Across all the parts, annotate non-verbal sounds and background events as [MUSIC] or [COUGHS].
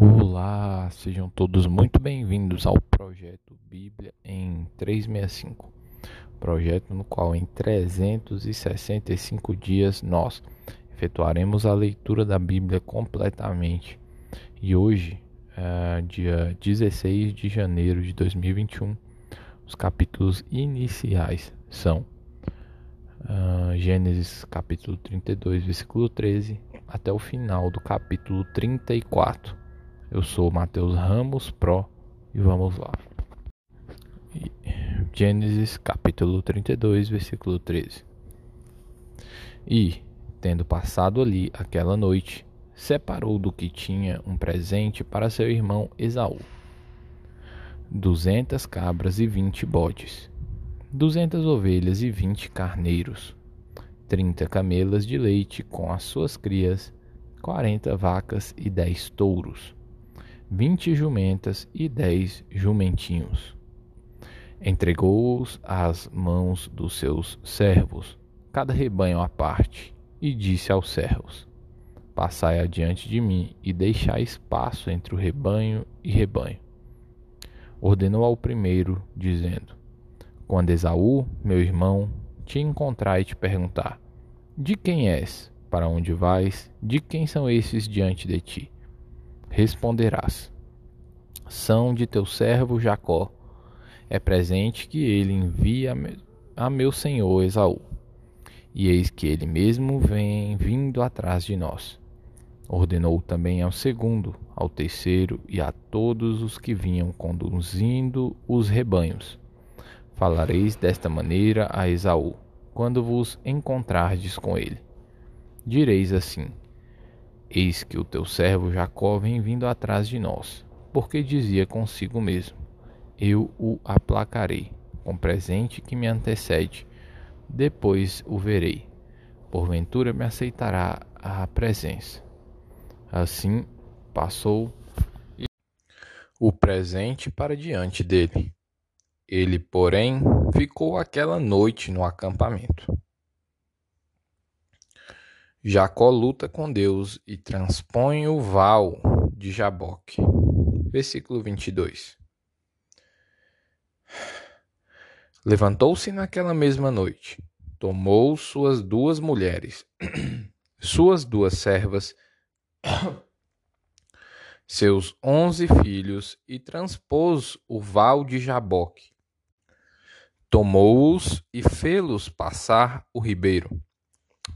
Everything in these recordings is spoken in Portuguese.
Olá, sejam todos muito bem-vindos ao projeto Bíblia em 365. Projeto no qual em 365 dias nós efetuaremos a leitura da Bíblia completamente. E hoje, é, dia 16 de janeiro de 2021, os capítulos iniciais são uh, Gênesis capítulo 32, versículo 13, até o final do capítulo 34. Eu sou Mateus Ramos Pro e vamos lá. Gênesis capítulo 32, versículo 13. E, tendo passado ali aquela noite, separou do que tinha um presente para seu irmão Esaú. Duzentas cabras e vinte bodes, duzentas ovelhas e vinte carneiros, trinta camelas de leite com as suas crias, quarenta vacas e dez touros, vinte jumentas e dez jumentinhos. Entregou-os às mãos dos seus servos, cada rebanho à parte, e disse aos servos: Passai adiante de mim e deixai espaço entre o rebanho e rebanho. Ordenou ao primeiro, dizendo: Quando Esaú, meu irmão, te encontrar e te perguntar: De quem és? Para onde vais? De quem são esses diante de ti? Responderás: São de teu servo Jacó. É presente que ele envia a meu senhor Esaú. E eis que ele mesmo vem vindo atrás de nós. Ordenou também ao segundo, ao terceiro e a todos os que vinham conduzindo os rebanhos Falareis desta maneira a Esaú, quando vos encontrardes com ele. Direis assim: Eis que o teu servo Jacó vem vindo atrás de nós, porque dizia consigo mesmo: Eu o aplacarei com presente que me antecede, depois o verei. Porventura me aceitará a presença. Assim passou o presente para diante dele. Ele, porém, ficou aquela noite no acampamento. Jacó luta com Deus e transpõe o val de Jaboque. Versículo 22. Levantou-se naquela mesma noite, tomou suas duas mulheres, [CLEARS THROAT] suas duas servas, [CLEARS THROAT] seus onze filhos e transpôs o val de Jaboque Tomou-os e fê-los passar o ribeiro.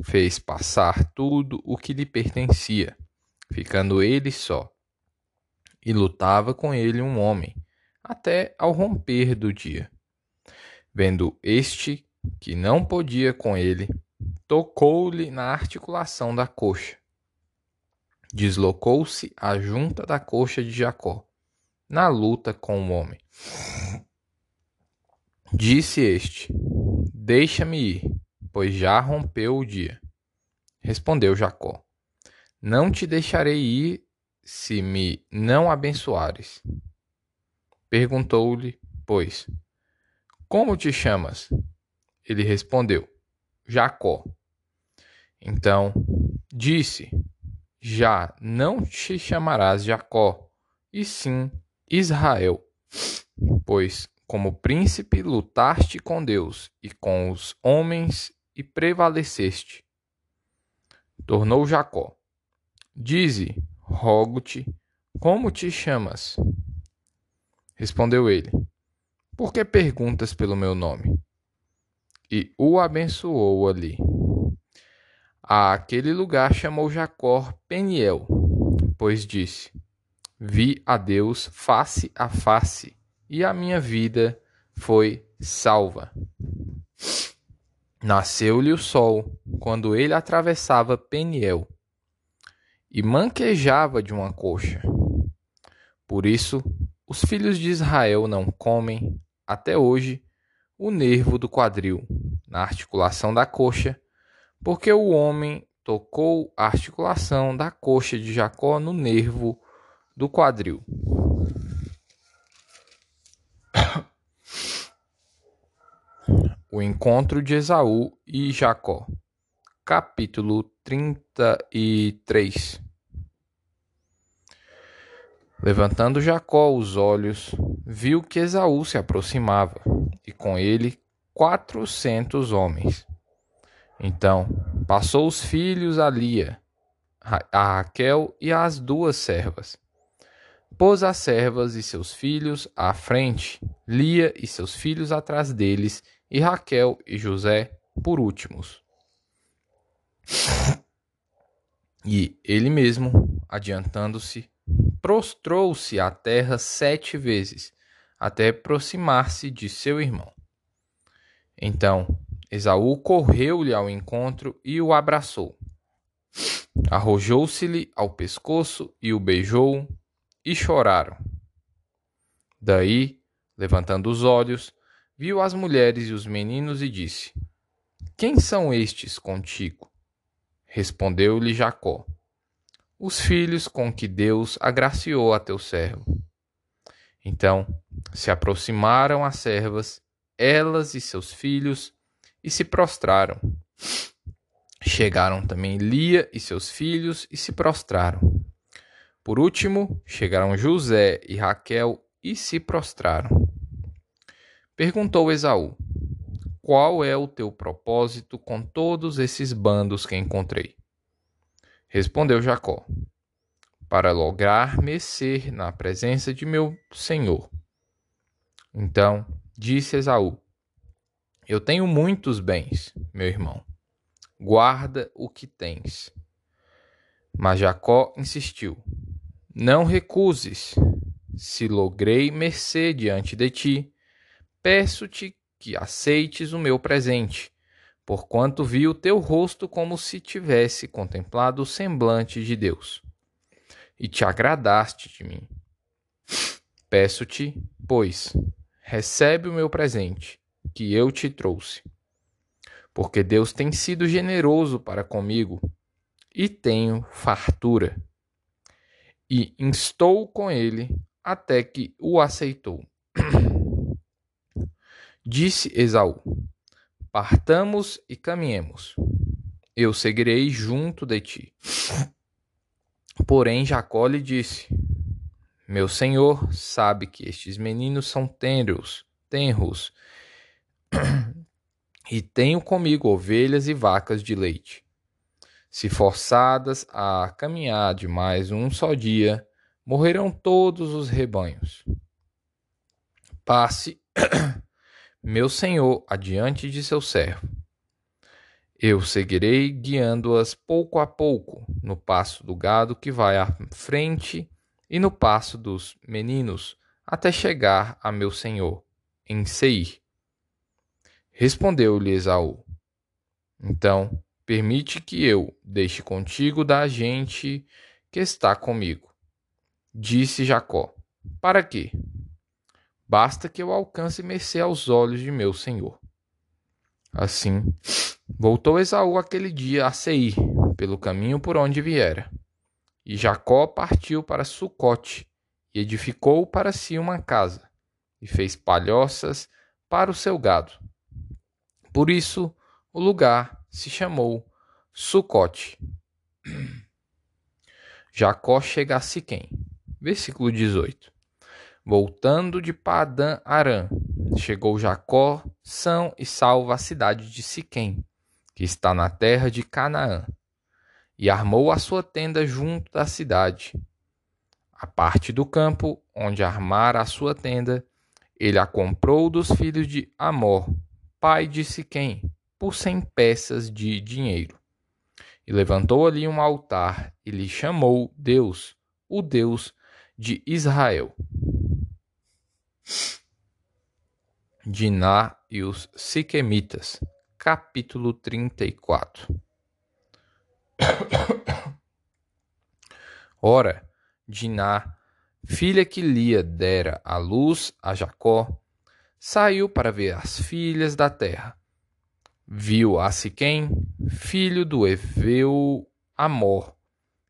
Fez passar tudo o que lhe pertencia, ficando ele só. E lutava com ele um homem, até ao romper do dia. Vendo este que não podia com ele, tocou-lhe na articulação da coxa. Deslocou-se a junta da coxa de Jacó, na luta com o homem. Disse este: Deixa-me ir, pois já rompeu o dia. Respondeu Jacó: Não te deixarei ir se me não abençoares. Perguntou-lhe, pois, Como te chamas? Ele respondeu: Jacó. Então disse: Já não te chamarás Jacó, e sim Israel, pois como príncipe lutaste com Deus e com os homens e prevaleceste. Tornou Jacó: Dize, rogo-te, como te chamas? Respondeu ele: Por que perguntas pelo meu nome? E o abençoou ali. Aquele lugar chamou Jacó Peniel, pois disse: Vi a Deus face a face e a minha vida foi salva. Nasceu-lhe o sol quando ele atravessava Peniel e manquejava de uma coxa. Por isso, os filhos de Israel não comem, até hoje, o nervo do quadril, na articulação da coxa, porque o homem tocou a articulação da coxa de Jacó no nervo do quadril. O encontro de Esaú e Jacó. Capítulo 33 Levantando Jacó os olhos, viu que Esaú se aproximava, e com ele quatrocentos homens. Então passou os filhos a Lia, a Raquel e às duas servas. Pôs as servas e seus filhos à frente, Lia e seus filhos atrás deles, e Raquel e José por últimos. E ele mesmo, adiantando-se, prostrou-se à terra sete vezes, até aproximar-se de seu irmão. Então Esaú correu-lhe ao encontro e o abraçou. Arrojou-se-lhe ao pescoço e o beijou, e choraram. Daí, levantando os olhos, viu as mulheres e os meninos e disse: Quem são estes contigo? Respondeu-lhe Jacó: Os filhos com que Deus agraciou a teu servo. Então se aproximaram as servas, elas e seus filhos, e se prostraram. Chegaram também Lia e seus filhos e se prostraram. Por último, chegaram José e Raquel e se prostraram. Perguntou Esaú: Qual é o teu propósito com todos esses bandos que encontrei? Respondeu Jacó: Para lograr mecer na presença de meu senhor. Então disse Esaú: Eu tenho muitos bens, meu irmão. Guarda o que tens. Mas Jacó insistiu: não recuses. Se logrei mercê diante de ti, peço-te que aceites o meu presente, porquanto vi o teu rosto como se tivesse contemplado o semblante de Deus, e te agradaste de mim. Peço-te, pois, recebe o meu presente, que eu te trouxe. Porque Deus tem sido generoso para comigo, e tenho fartura e instou com ele até que o aceitou. Disse Esaú: Partamos e caminhemos. Eu seguirei junto de ti. Porém, Jacó lhe disse: Meu senhor sabe que estes meninos são tenros, tenros, e tenho comigo ovelhas e vacas de leite. Se forçadas a caminhar de mais um só dia, morrerão todos os rebanhos. Passe, meu senhor, adiante de seu servo. Eu seguirei guiando-as pouco a pouco, no passo do gado que vai à frente e no passo dos meninos, até chegar a meu senhor, em Seir. Respondeu-lhe Esaú. Então Permite que eu deixe contigo da gente que está comigo. Disse Jacó: Para quê? Basta que eu alcance mercê aos olhos de meu senhor. Assim, voltou Esaú aquele dia a Seir, pelo caminho por onde viera. E Jacó partiu para Sucote, e edificou para si uma casa, e fez palhoças para o seu gado. Por isso, o lugar se chamou Sucote. [CLEARS THROAT] Jacó chega a Siquém. Versículo 18. Voltando de Padã Arã, chegou Jacó são e salvo à cidade de Siquém, que está na terra de Canaã, e armou a sua tenda junto da cidade. A parte do campo onde armara a sua tenda, ele a comprou dos filhos de Amor, pai de Siquém, por cem peças de dinheiro. E levantou ali um altar e lhe chamou Deus, o Deus de Israel. Diná e os Siquemitas, capítulo 34. [COUGHS] Ora, Diná, filha que Lia dera à luz a Jacó, saiu para ver as filhas da terra viu a Siquém, filho do Eveu Amor,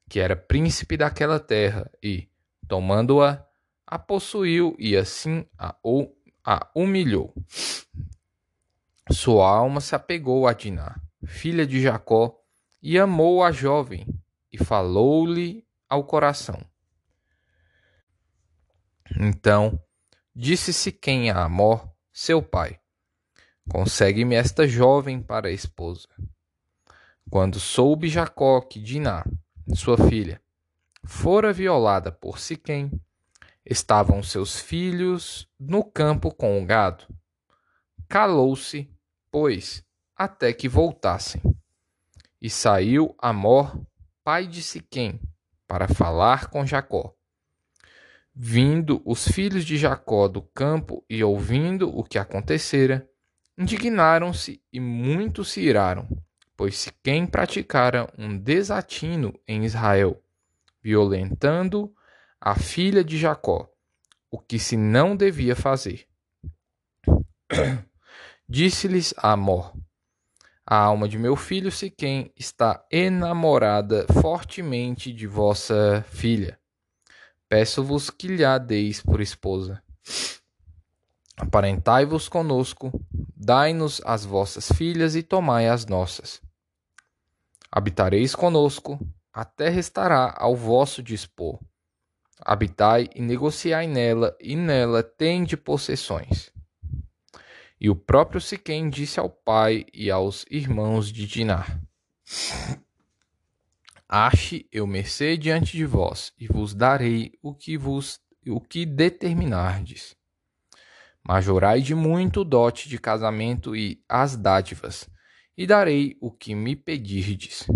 que era príncipe daquela terra, e, tomando-a, a possuiu e assim a, a humilhou. Sua alma se apegou a Diná, filha de Jacó, e amou a jovem, e falou-lhe ao coração. Então disse Siquém a Amor, seu pai: Consegue-me esta jovem para esposa. Quando soube Jacó que Diná, sua filha, fora violada por Siquém, estavam seus filhos no campo com o gado. Calou-se, pois, até que voltassem. E saiu Amor, pai de Siquém, para falar com Jacó. Vindo os filhos de Jacó do campo e ouvindo o que acontecera, indignaram-se e muito se iraram, pois Siquém praticara um desatino em Israel, violentando a filha de Jacó, o que se não devia fazer. [COUGHS] Disse-lhes Amor: A alma de meu filho Siquém está enamorada fortemente de vossa filha. Peço-vos que lhe a deis por esposa. Aparentai-vos conosco, dai-nos as vossas filhas e tomai as nossas. Habitareis conosco, a terra estará ao vosso dispor. Habitai e negociai nela, e nela tende possessões. E o próprio Siquém disse ao pai e aos irmãos de Dinar: Ache eu mercê diante de vós, e vos darei o que vos o que determinardes. Majorai de muito o dote de casamento e as dádivas, e darei o que me pedirdes.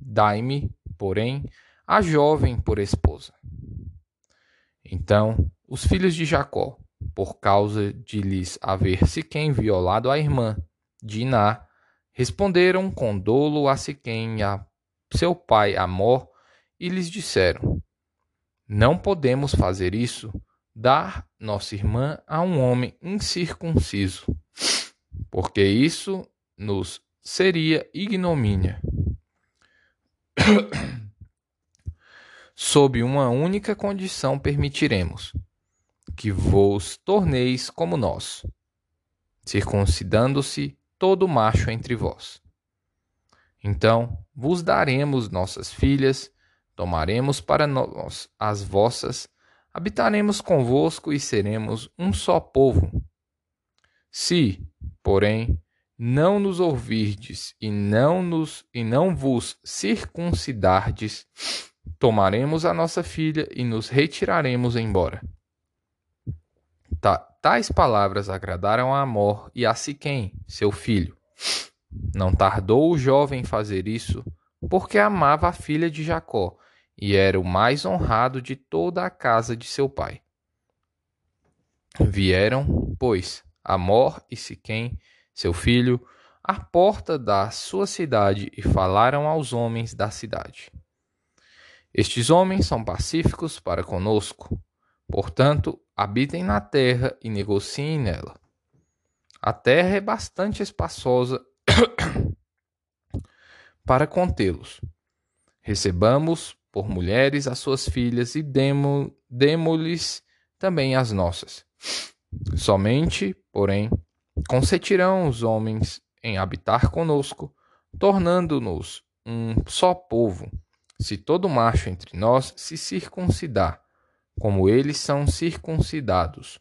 Dai-me, porém, a jovem por esposa. Então os filhos de Jacó, por causa de lhes haver Siquém violado a irmã, Diná, responderam com dolo a Siquém e a seu pai Amor, e lhes disseram: Não podemos fazer isso, dar nossa irmã a um homem incircunciso, porque isso nos seria ignomínia. [COUGHS] Sob uma única condição permitiremos que vos torneis como nós, circuncidando-se todo macho entre vós. Então vos daremos nossas filhas, tomaremos para nós as vossas habitaremos convosco e seremos um só povo. Se, porém, não nos ouvirdes e não nos e não vos circuncidardes, tomaremos a nossa filha e nos retiraremos embora. Ta, tais palavras agradaram a Amor e a Siquém, seu filho. Não tardou o jovem fazer isso, porque amava a filha de Jacó e era o mais honrado de toda a casa de seu pai. Vieram, pois, Amor e Siquém, seu filho, à porta da sua cidade e falaram aos homens da cidade. Estes homens são pacíficos para conosco, portanto, habitem na terra e negociem nela. A terra é bastante espaçosa [COUGHS] para contê-los. Recebamos por mulheres as suas filhas e demo-lhes também as nossas. Somente, porém, consentirão os homens em habitar conosco, tornando-nos um só povo, se todo macho entre nós se circuncidar, como eles são circuncidados.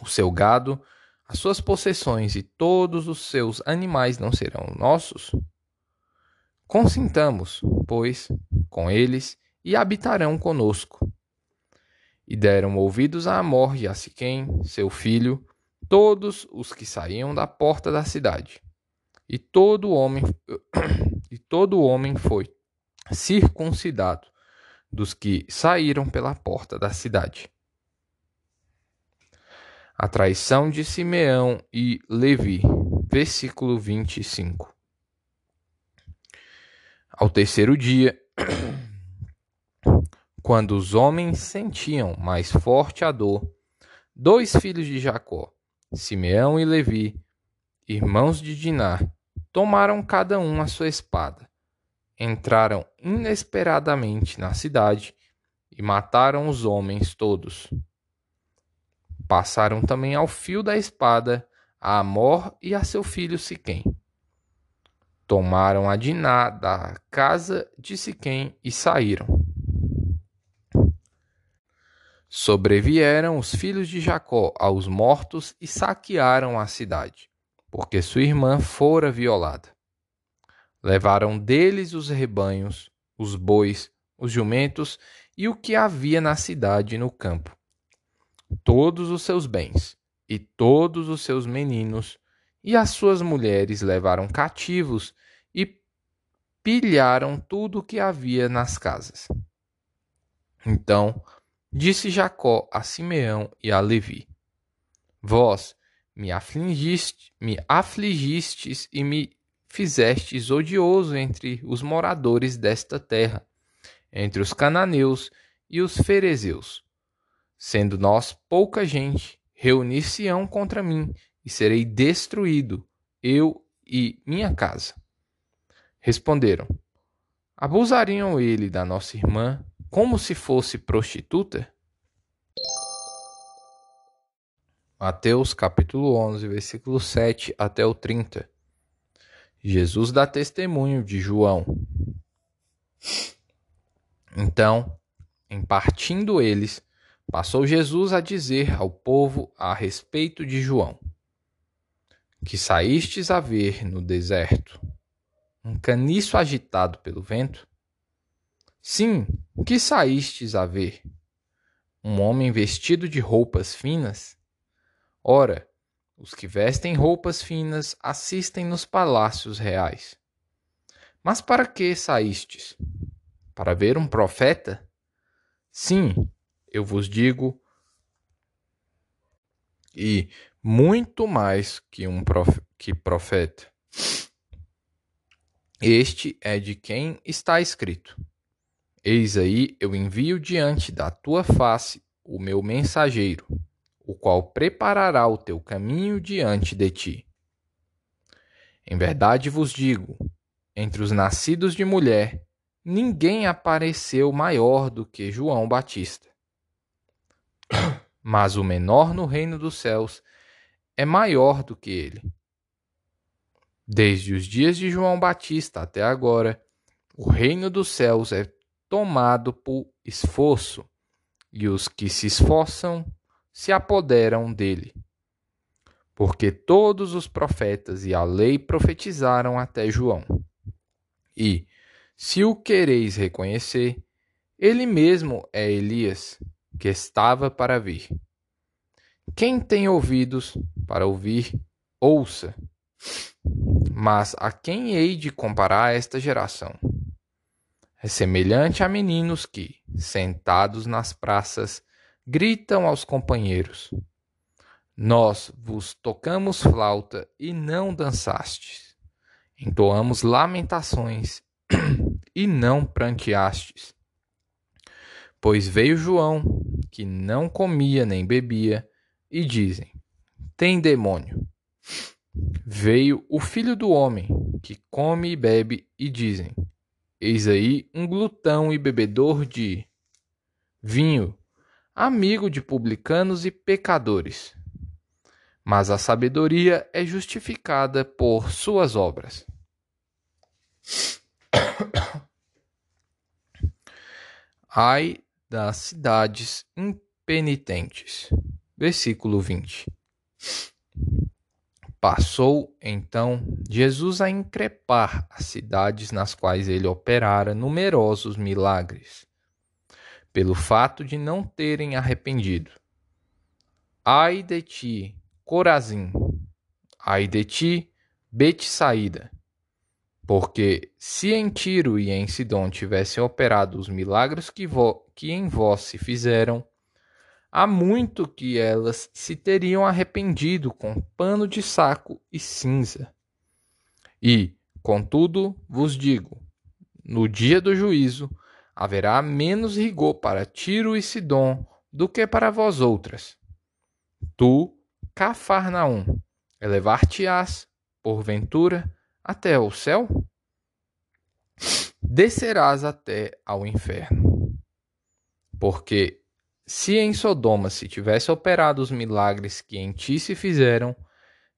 O seu gado, as suas possessões e todos os seus animais não serão nossos? Consintamos, pois, com eles e habitarão conosco. E deram ouvidos a Amor e a Siquém, seu filho, todos os que saíam da porta da cidade. E todo homem [CLEARS THROAT] e todo homem foi circuncidado dos que saíram pela porta da cidade. A traição de Simeão e Levi, versículo 25. Ao terceiro dia, [COUGHS] quando os homens sentiam mais forte a dor, dois filhos de Jacó, Simeão e Levi, irmãos de Dinar, tomaram cada um a sua espada, entraram inesperadamente na cidade e mataram os homens todos. Passaram também ao fio da espada a Amor e a seu filho Siquém tomaram a Diná da casa de Siquém e saíram. Sobrevieram os filhos de Jacó aos mortos e saquearam a cidade, porque sua irmã fora violada. Levaram deles os rebanhos, os bois, os jumentos e o que havia na cidade e no campo, todos os seus bens e todos os seus meninos, e as suas mulheres levaram cativos e pilharam tudo o que havia nas casas. Então disse Jacó a Simeão e a Levi: Vós me afligiste, me afligistes e me fizestes odioso entre os moradores desta terra, entre os cananeus e os ferezeus. Sendo nós pouca gente, reunir-se-ão contra mim, e serei destruído, eu e minha casa. Responderam: Abusariam ele da nossa irmã como se fosse prostituta? Mateus capítulo 11, versículo 7 até o 30. Jesus dá testemunho de João. Então, em partindo eles, passou Jesus a dizer ao povo a respeito de João: Que saístes a ver no deserto? Um caniço agitado pelo vento? Sim, que saístes a ver? Um homem vestido de roupas finas? Ora, os que vestem roupas finas assistem nos palácios reais. Mas para que saístes? Para ver um profeta? Sim, eu vos digo, e muito mais que um que profeta. Este é de quem está escrito Eis aí eu envio diante da tua face o meu mensageiro, o qual preparará o teu caminho diante de ti. Em verdade vos digo: entre os nascidos de mulher, ninguém apareceu maior do que João Batista. Mas o menor no reino dos céus é maior do que ele. Desde os dias de João Batista até agora, o reino dos céus é tomado por esforço, e os que se esforçam se apoderam dele. Porque todos os profetas e a lei profetizaram até João. E, se o quereis reconhecer, ele mesmo é Elias, que estava para vir. Quem tem ouvidos para ouvir, ouça. Mas a quem hei de comparar esta geração? É semelhante a meninos que, sentados nas praças, gritam aos companheiros: Nós vos tocamos flauta e não dançastes. Entoamos lamentações [CLEARS THROAT] e não pranteastes. Pois veio João, que não comia nem bebia, e dizem: Tem demônio. Veio o filho do homem, que come e bebe, e dizem: Eis aí um glutão e bebedor de vinho, amigo de publicanos e pecadores. Mas a sabedoria é justificada por suas obras. [COUGHS] Ai das cidades impenitentes. Versículo 20. Passou, então, Jesus a increpar as cidades nas quais ele operara numerosos milagres, pelo fato de não terem arrependido. Ai de ti, Corazim! Ai de ti, Betsaída! Porque se em Tiro e em Sidom tivessem operado os milagres que, que em vós se fizeram, há muito que elas se teriam arrependido com pano de saco e cinza. E, contudo, vos digo: no dia do juízo haverá menos rigor para Tiro e Sidom do que para vós outras. Tu, Cafarnaum, elevar-te-ás, porventura, até o céu? Descerás até ao inferno. Porque se em Sodoma se tivesse operado os milagres que em ti se fizeram,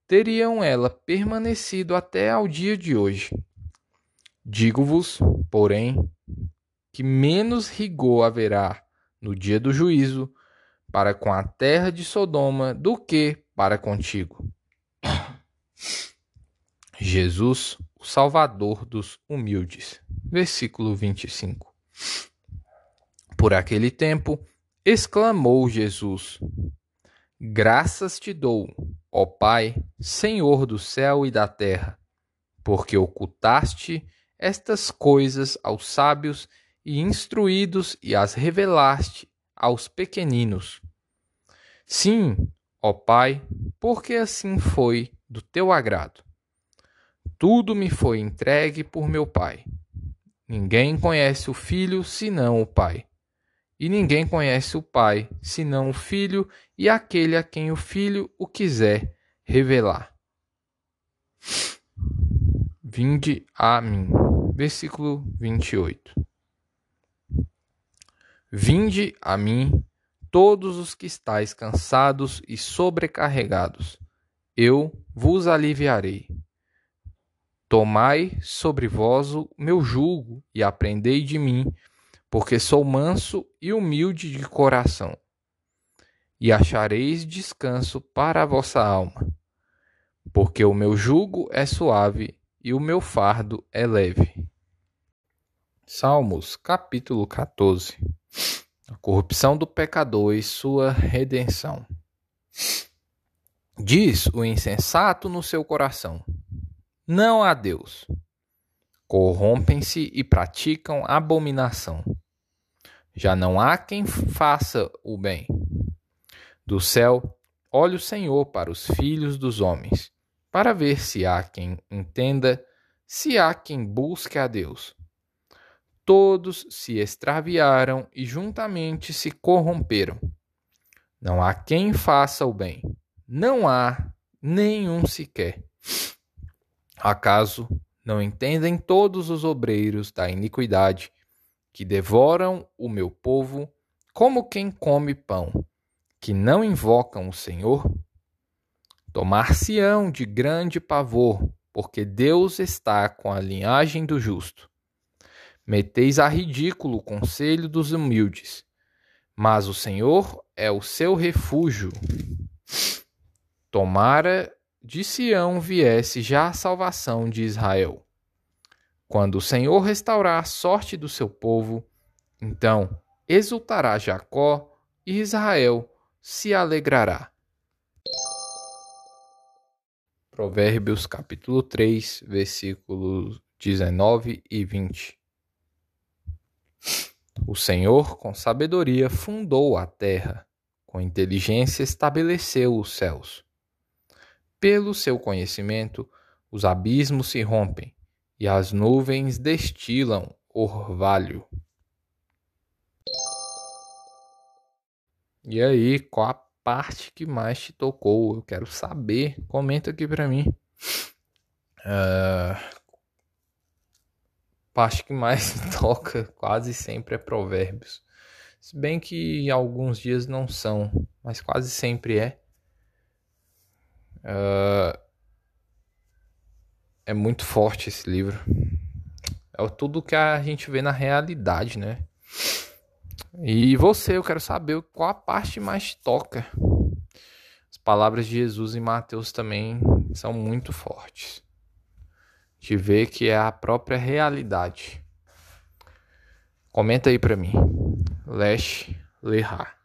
teriam ela permanecido até ao dia de hoje. Digo-vos, porém, que menos rigor haverá no dia do juízo para com a terra de Sodoma do que para contigo. [COUGHS] Jesus, o Salvador dos humildes. Versículo 25. Por aquele tempo, exclamou Jesus: Graças te dou, ó Pai, Senhor do céu e da terra, porque ocultaste estas coisas aos sábios e instruídos e as revelaste aos pequeninos. Sim, ó Pai, porque assim foi do teu agrado. Tudo me foi entregue por meu Pai. Ninguém conhece o Filho senão o Pai. E ninguém conhece o Pai senão o Filho e aquele a quem o Filho o quiser revelar. Vinde a mim. Versículo 28. Vinde a mim todos os que estáis cansados e sobrecarregados, eu vos aliviarei. Tomai sobre vós o meu jugo e aprendei de mim, porque sou manso e humilde de coração, e achareis descanso para a vossa alma, porque o meu jugo é suave e o meu fardo é leve. Salmos capítulo 14 a corrupção do pecador e sua redenção. Diz o insensato no seu coração: Não há Deus. Corrompem-se e praticam abominação. Já não há quem faça o bem. Do céu, olha o Senhor para os filhos dos homens, para ver se há quem entenda, se há quem busque a Deus todos se extraviaram e juntamente se corromperam. Não há quem faça o bem, não há nenhum sequer. Acaso não entendem todos os obreiros da iniquidade que devoram o meu povo como quem come pão, que não invocam o Senhor? Tomar-se-ão de grande pavor, porque Deus está com a linhagem do justo. Meteis a ridículo o conselho dos humildes, mas o Senhor é o seu refúgio. Tomara de Sião viesse já a salvação de Israel. Quando o Senhor restaurar a sorte do seu povo, então exultará Jacó e Israel se alegrará. Provérbios capítulo 3, versículos 19 e 20. O Senhor, com sabedoria, fundou a terra, com inteligência estabeleceu os céus. Pelo seu conhecimento, os abismos se rompem e as nuvens destilam orvalho. E aí, qual a parte que mais te tocou? Eu quero saber. Comenta aqui para mim. Uh, parte que mais [LAUGHS] toca quase sempre é Provérbios. Se bem que alguns dias não são, mas quase sempre é. Uh, é muito forte esse livro. É tudo que a gente vê na realidade, né? E você, eu quero saber qual a parte mais toca. As palavras de Jesus em Mateus também são muito fortes de ver que é a própria realidade. Comenta aí para mim. Lesh Lehar.